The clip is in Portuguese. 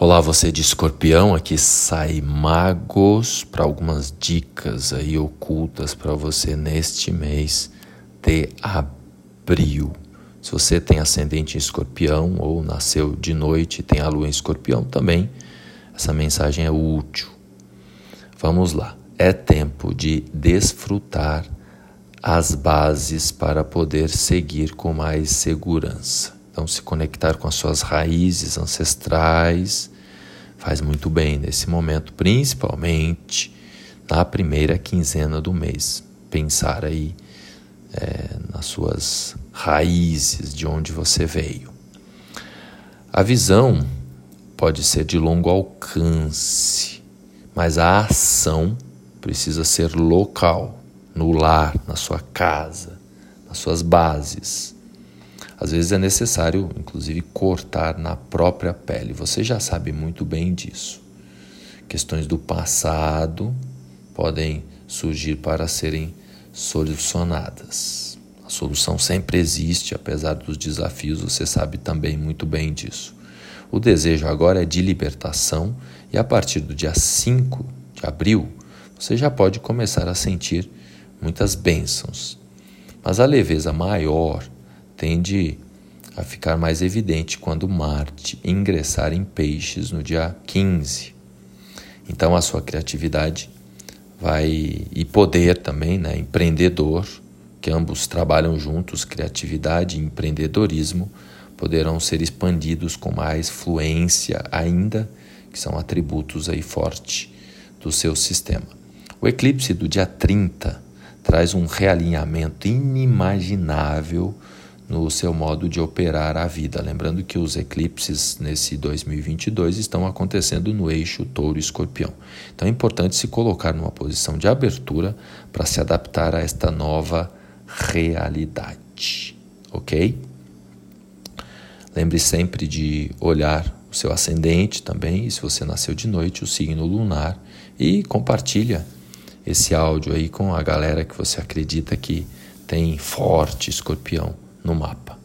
Olá, você de escorpião, aqui sai Magos para algumas dicas aí ocultas para você neste mês de abril. Se você tem ascendente em escorpião ou nasceu de noite e tem a lua em escorpião também, essa mensagem é útil. Vamos lá. É tempo de desfrutar as bases para poder seguir com mais segurança. Então, se conectar com as suas raízes ancestrais faz muito bem nesse momento, principalmente na primeira quinzena do mês. Pensar aí é, nas suas raízes, de onde você veio. A visão pode ser de longo alcance, mas a ação precisa ser local, no lar, na sua casa, nas suas bases. Às vezes é necessário, inclusive, cortar na própria pele. Você já sabe muito bem disso. Questões do passado podem surgir para serem solucionadas. A solução sempre existe, apesar dos desafios, você sabe também muito bem disso. O desejo agora é de libertação e a partir do dia 5 de abril você já pode começar a sentir muitas bênçãos. Mas a leveza maior tende a ficar mais evidente quando Marte ingressar em Peixes no dia 15. Então a sua criatividade vai e poder também, né, empreendedor, que ambos trabalham juntos, criatividade e empreendedorismo, poderão ser expandidos com mais fluência ainda, que são atributos aí fortes do seu sistema. O eclipse do dia 30 traz um realinhamento inimaginável no seu modo de operar a vida. Lembrando que os eclipses nesse 2022 estão acontecendo no eixo touro-escorpião. Então é importante se colocar numa posição de abertura para se adaptar a esta nova realidade. Ok? Lembre sempre de olhar o seu ascendente também, e se você nasceu de noite, o signo lunar, e compartilha esse áudio aí com a galera que você acredita que tem forte escorpião no mapa.